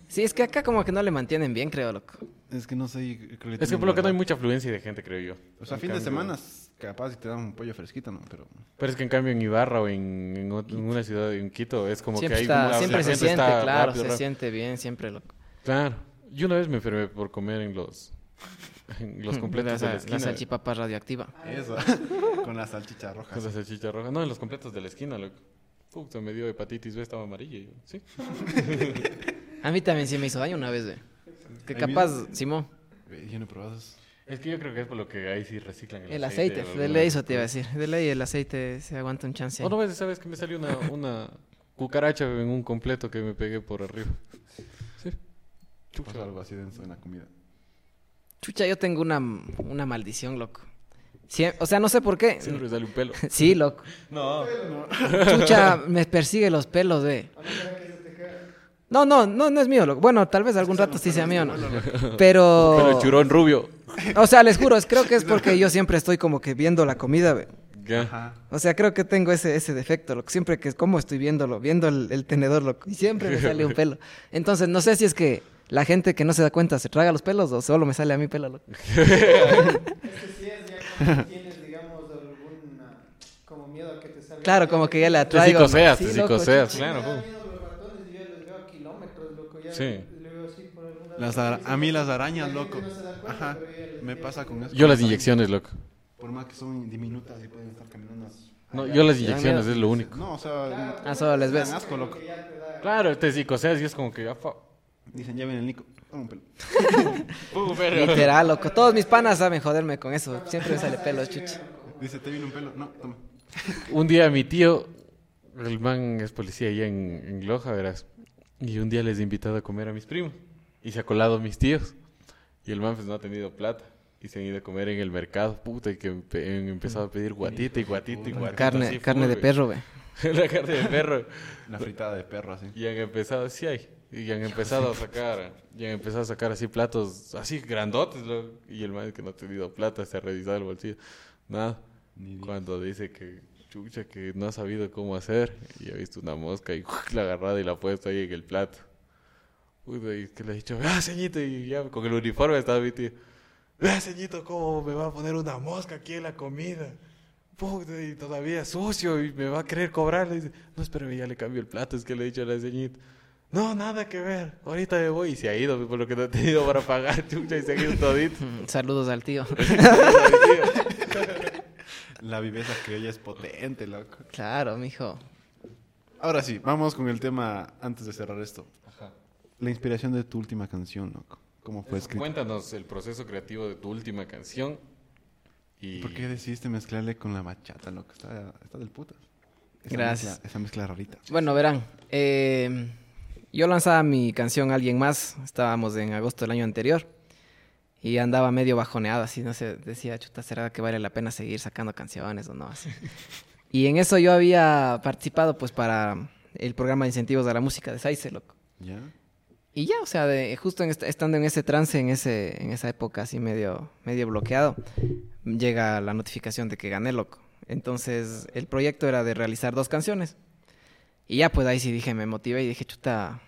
Sí, es que acá como que no le mantienen bien, creo, loco. Es que no sé. creo que Es que por lo que no hay mucha afluencia de gente, creo yo. O sea, En fin de semana capaz y te dan un pollo fresquito, ¿no? Pero Pero es que en cambio en Ibarra o en, en en una ciudad, en Quito, es como siempre que hay está- la- siempre la se gente siente, está claro, rápido, se rápido. siente bien, siempre, loco. Claro. Yo una vez me enfermé por comer en los, los completos de la la, esquina. salchipapa radioactiva. eso. con la salchicha roja. Con la salchicha roja. No, en los completos de la esquina, loco. Puta, me dio hepatitis B, estaba amarilla. y yo, ¿Sí? A mí también sí me hizo daño una vez, güey. Que capaz, mismo. Simón, Yo no he probado eso. Es que yo creo que es por lo que ahí sí reciclan el, el aceite, o de ley eso te iba a decir. De ley el aceite se aguanta un chance. O no ves, sabes que me salió una, una cucaracha en un completo que me pegué por arriba. Sí. Pasa algo así denso en la comida. Chucha, yo tengo una, una maldición, loco. Sie- o sea, no sé por qué. Siempre sale un pelo. Sí, loco. No. Chucha, me persigue los pelos, güey. No, no, no, no es mío, loco. Bueno, tal vez algún rato sí sea mío, ¿no? Pero... Pero churón rubio. O sea, les juro, es- creo que es porque yo siempre estoy como que viendo la comida, güey. Ya. Ajá. O sea, creo que tengo ese, ese defecto, loco. Siempre que como estoy viéndolo, viendo el, el tenedor, loco. Y siempre me sale un pelo. Entonces, no sé si es que la gente que no se da cuenta se traga los pelos o solo me sale a mí pelo, loco. Es que sí es ya tienes, digamos, alguna... Como miedo a que te salga... Claro, como que ya le Te atraigo. ¿no? psicoseas, Sí, te loco, psicoseas, chucha. claro. Me da jo. miedo los ratones y yo les veo a kilómetros, loco. Ya Sí. Las a mí las arañas, loco. Ajá. Me pasa con eso. Yo las inyecciones, loco. Por más que son diminutas y pueden estar caminando. No, yo las inyecciones es lo único. No, o sea, Ah, solo les ves. asco, loco. Ya te. Claro, te psicoseas y es como que... ah, fa- Dicen, ya viene el Nico. Toma un pelo. Uh, pero- Literal, loco. Todos mis panas saben joderme con eso. Siempre me sale pelo, chucha. Dice, ¿te viene un pelo? No, toma. Un día mi tío, el man es policía allá en, en Loja, verás. Y un día les he invitado a comer a mis primos. Y se ha colado mis tíos. Y el man pues no ha tenido plata. Y se han ido a comer en el mercado, puta, y que empe- han empezado a pedir guatita y guatita y guatita. Carne, así, carne de perro, güey. La carne de perro. La fritada de perro, así. Y han empezado, sí hay. Y han empezado a sacar, y han empezado a sacar así platos, así grandotes. lo- Y el man que no ha tenido plata se ha revisado el bolsillo. Nada. Ni Cuando dice que chucha que no ha sabido cómo hacer y ha visto una mosca y la ha agarrado y la ha puesto ahí en el plato. Puta, y que le ha dicho, ah, ceñito, y ya con el uniforme estaba mi tío. Vea, ceñito, cómo me va a poner una mosca aquí en la comida. Y todavía sucio y me va a querer cobrar. Le dice, no, espérame, ya le cambio el plato, es que le he dicho a la ceñito. No, nada que ver, ahorita me voy. Y se ha ido por lo que no ha tenido para pagar, chucha, y se ha ido todito. Mm, Saludos al tío. La viveza criolla es potente, loco. Claro, mijo. Ahora sí, vamos con el tema antes de cerrar esto. Ajá. La inspiración de tu última canción, loco. ¿Cómo fue escrita? Cuéntanos el proceso creativo de tu última canción. Y ¿Por qué decidiste mezclarle con la bachata, loco? Está, está del putas. Esa Gracias. Mezcla, esa mezcla rarita. Bueno, verán. eh, yo lanzaba mi canción Alguien Más. Estábamos en agosto del año anterior. Y andaba medio bajoneado, así, no sé, decía, chuta, ¿será que vale la pena seguir sacando canciones o no? Así. Y en eso yo había participado, pues, para el programa de incentivos a la música de Saice, loco. ¿Ya? Y ya, o sea, de- justo en est- estando en ese trance, en, ese, en esa época así medio, medio bloqueado, llega la notificación de que gané, loco. Entonces, el proyecto era de realizar dos canciones. Y ya, pues ahí sí dije, me motivé y dije, chuta,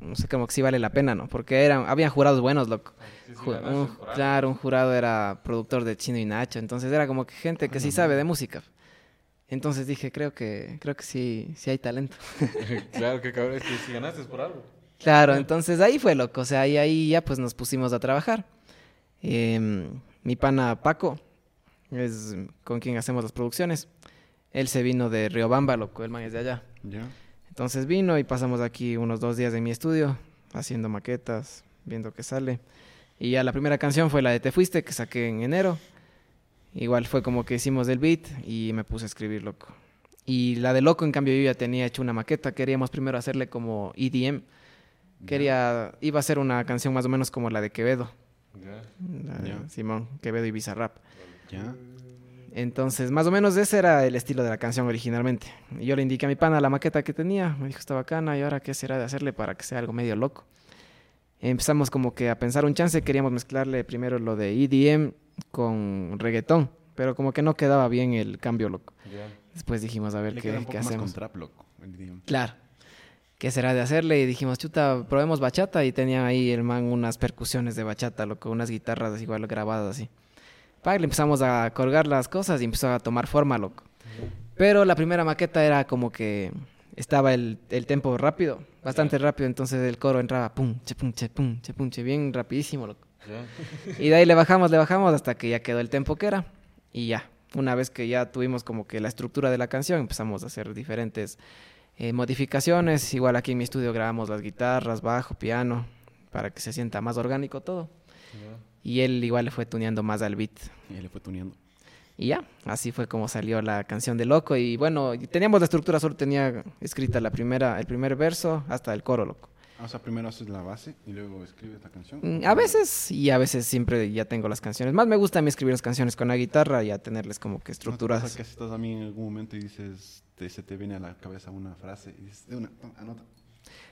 no sé, como que sí vale la pena, ¿no? Porque eran, habían jurados buenos, loco. Sí, un- claro, un jurado era productor de Chino y Nacho, entonces era como que gente que sí sabe de música. Entonces dije, creo que, creo que sí, sí hay talento. claro, que cabrón, es que si ganaste es por algo. Claro, entonces ahí fue loco, o sea, ahí, ahí ya pues nos pusimos a trabajar. Em, mi pana Paco es con quien hacemos las producciones. Él se vino de Riobamba, loco, el man es de allá. Entonces vino y pasamos aquí unos dos días en mi estudio, haciendo maquetas, viendo qué sale. Y ya la primera canción fue la de Te Fuiste, que saqué en enero. Igual fue como que hicimos el beat y me puse a escribir, loco. Y la de Loco, en cambio, yo ya tenía hecho una maqueta. Queríamos primero hacerle como EDM. Quería, iba a ser una canción más o menos como la de Quevedo. La de. Simón, Quevedo y Bizarrap. ¿Ya? Entonces, más o menos ese era el estilo de la canción originalmente. Y yo le indiqué a mi pana la maqueta que tenía, me dijo está bacana, ¿y ahora qué será de hacerle para que sea algo medio loco? Empezamos como que a pensar un chance, queríamos mezclarle primero lo de EDM con reggaetón, pero como que no quedaba bien el cambio loco. Después dijimos a ver Le qué, más hacemos. con trap, loco. el idioma. Claro. ¿Qué será de hacerle? Y dijimos, chuta, probemos bachata. Y tenía ahí el man unas percusiones de bachata, loco, unas guitarras igual grabadas así. Pa, le empezamos a colgar las cosas y empezó a tomar forma, loco. Pero la primera maqueta era como que estaba el, el tempo rápido, bastante rápido. Entonces el coro entraba pum, che, pum, che, pum, che, pum, che, bien rapidísimo, loco. Ya. Y de ahí le bajamos, le bajamos hasta que ya quedó el tempo que era. Y ya, una vez que ya tuvimos como que la estructura de la canción, empezamos a hacer diferentes eh, modificaciones. Igual aquí en mi estudio grabamos las guitarras, bajo, piano, para que se sienta más orgánico todo. Ya. Y él igual le fue tuneando más al beat. Y le fue tuneando. Y ya, así fue como salió la canción de Loco. Y bueno, teníamos la estructura, solo tenía escrita la primera, el primer verso hasta el coro, loco. Ah, o sea, primero haces la base y luego escribes la canción. Mm, A veces y a veces siempre ya tengo las canciones. Más me gusta a mí escribir las canciones con la guitarra y a tenerles como que ¿No te pasa que estás a mí en algún momento y dices, te, se te viene a la cabeza una frase y dices, de una, anota.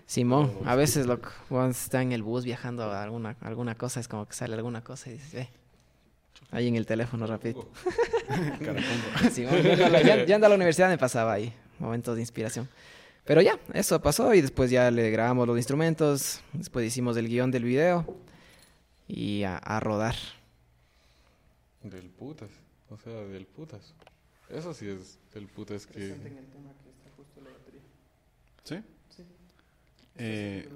Simón, a veces loco, cuando está en el bus viajando a alguna, alguna cosa, es como que sale alguna cosa y dices, eh, ahí en el teléfono. Caracongo. Simón, yendo a la- ya- yendo a la universidad me pasaba ahí, momentos de inspiración. Pero ya, eso pasó y después ya le grabamos los instrumentos, después hicimos el guion del video y a, a rodar. Del putas. O sea, del putas. Eso sí es del putas que... Presenten Eh,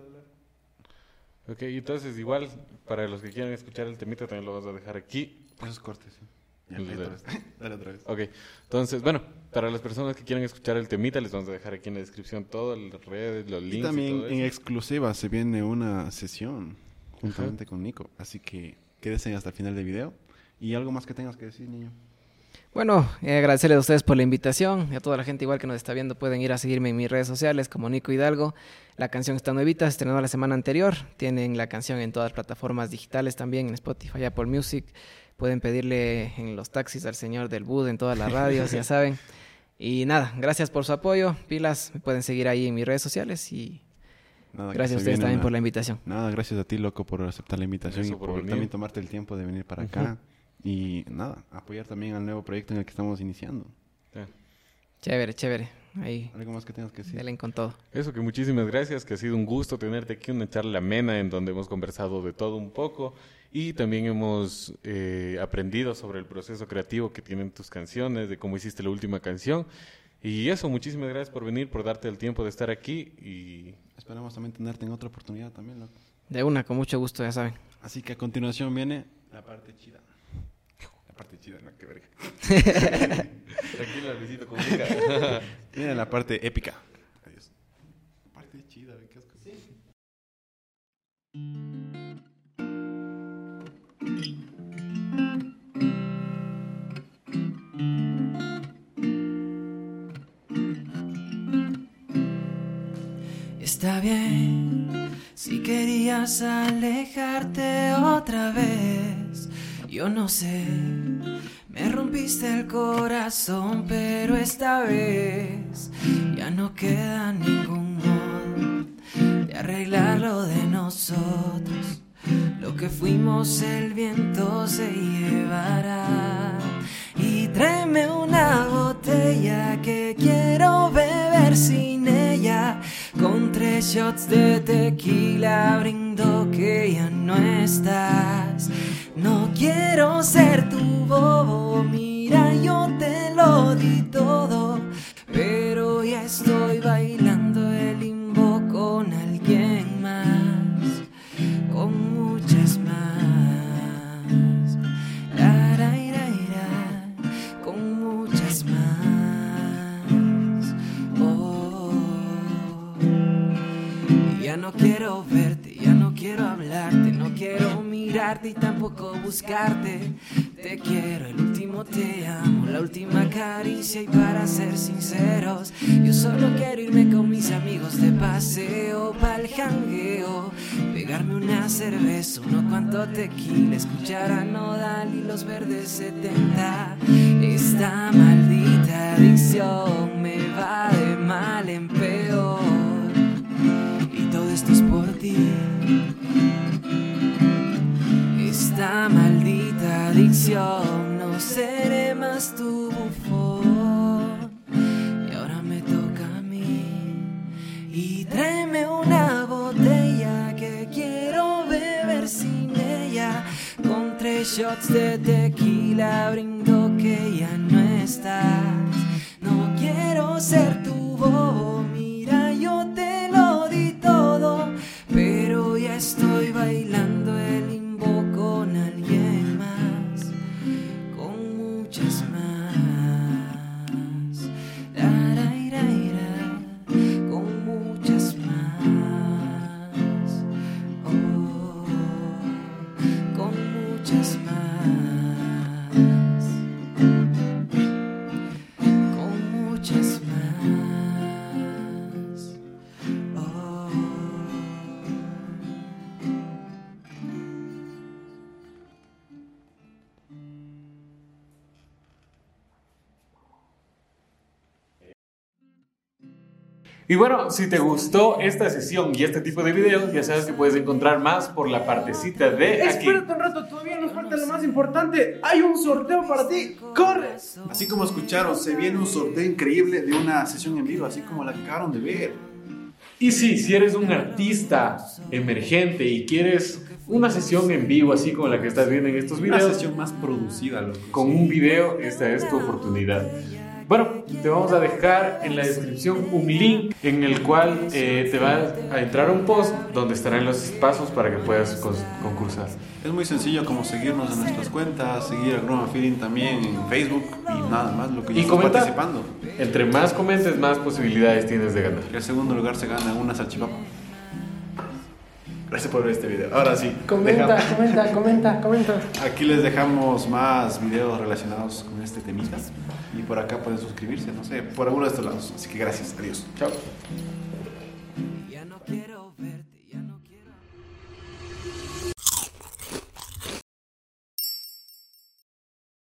Ok, entonces igual, para los que quieran escuchar el temita también lo vas a dejar aquí. esos cortes, sí. El dale otra vez. Dale otra vez. Ok, entonces, bueno, para las personas que quieran escuchar el temita, les vamos a dejar aquí en la descripción todo, las redes, los links Y y, también todo en eso. exclusiva se viene una sesión juntamente con Nico. Así que quédense hasta el final del video. ¿Y algo más que tengas que decir, niño? Bueno, eh, agradecerles a ustedes por la invitación y a toda la gente igual que nos está viendo pueden ir a seguirme en mis redes sociales como Nico Hidalgo. La canción está nuevita, se estrenó la semana anterior. Tienen la canción en todas las plataformas digitales también, en Spotify, Apple Music. Pueden pedirle en los taxis al señor del bus, en todas las radios, ya saben. Y nada, gracias por su apoyo. Pilas, me pueden seguir ahí en mis redes sociales y Nada, gracias a ustedes también una- por la invitación. Nada, gracias a ti, loco, por aceptar la invitación Eso, y por también tomarte el tiempo de venir para acá. Y nada, apoyar también al nuevo proyecto en el que estamos iniciando. Chévere, chévere. Ahí, ¿Algo más que tengas que decir? denle con todo. Eso que muchísimas gracias, que ha sido un gusto tenerte aquí, una charla amena en donde hemos conversado de todo un poco y también hemos eh, aprendido sobre el proceso creativo que tienen tus canciones, de cómo hiciste la última canción. Y eso, muchísimas gracias por venir, por darte el tiempo de estar aquí y Esperamos también tenerte en otra oportunidad también, loco. De una, con mucho gusto, ya saben. Así que a continuación viene la parte chida. Parte chida, no, qué verga. Tranquilo, Luisito, comunica. Miren la parte épica. Adiós. Parte chida, qué asco. Está bien, si querías alejarte otra vez, yo no sé, me rompiste el corazón, pero esta vez ya no queda ningún modo de arreglarlo de nosotros. Lo que fuimos el viento se llevará. Y tráeme una botella que quiero beber sin ella. Con tres shots de tequila brindo que ya no estás. No quiero ser tu bobo, mira, yo te lo di todo. Pero ya estoy y tampoco buscarte. Te quiero, el último te amo, la última caricia y para ser sinceros, yo solo quiero irme con mis amigos de paseo pa'l jangueo, pegarme una cerveza, uno cuanto tequila, escuchar a Nodal y los verdes 70. Esta maldita adicción no seré más tu bufón. Y ahora me toca a mí. Y tráeme una botella que quiero beber sin ella. Con tres shots de tequila brindo que ya no estás. Y bueno, si te gustó esta sesión y este tipo de videos, ya sabes que puedes encontrar más por la partecita de aquí. Espérate un rato, todavía nos falta lo más importante. Hay un sorteo para ti. ¡Corre! Así como escucharon, se viene un sorteo increíble de una sesión en vivo, así como la que acabaron de ver. Y sí, si eres un artista emergente y quieres una sesión en vivo, así como la que estás viendo en estos Una videos, sesión más producida, loco. con un video, esta es tu oportunidad. Te vamos a dejar en la descripción un link en el cual eh, te va a entrar un post donde estarán los pasos para que puedas concursar. Es muy sencillo como seguirnos en nuestras cuentas, seguir a Groma Feeling también en Facebook y nada más, lo que Y ya estás comenta. participando. Entre más comentes, más posibilidades tienes de ganar. El segundo lugar se gana una salchipapa. Gracias por ver este video. Ahora sí, Comenta, comenta, comenta, comenta. aquí les dejamos más videos relacionados con este temita. Y por acá pueden suscribirse, no sé, por alguno de estos lados. Así que gracias, adiós. Chao.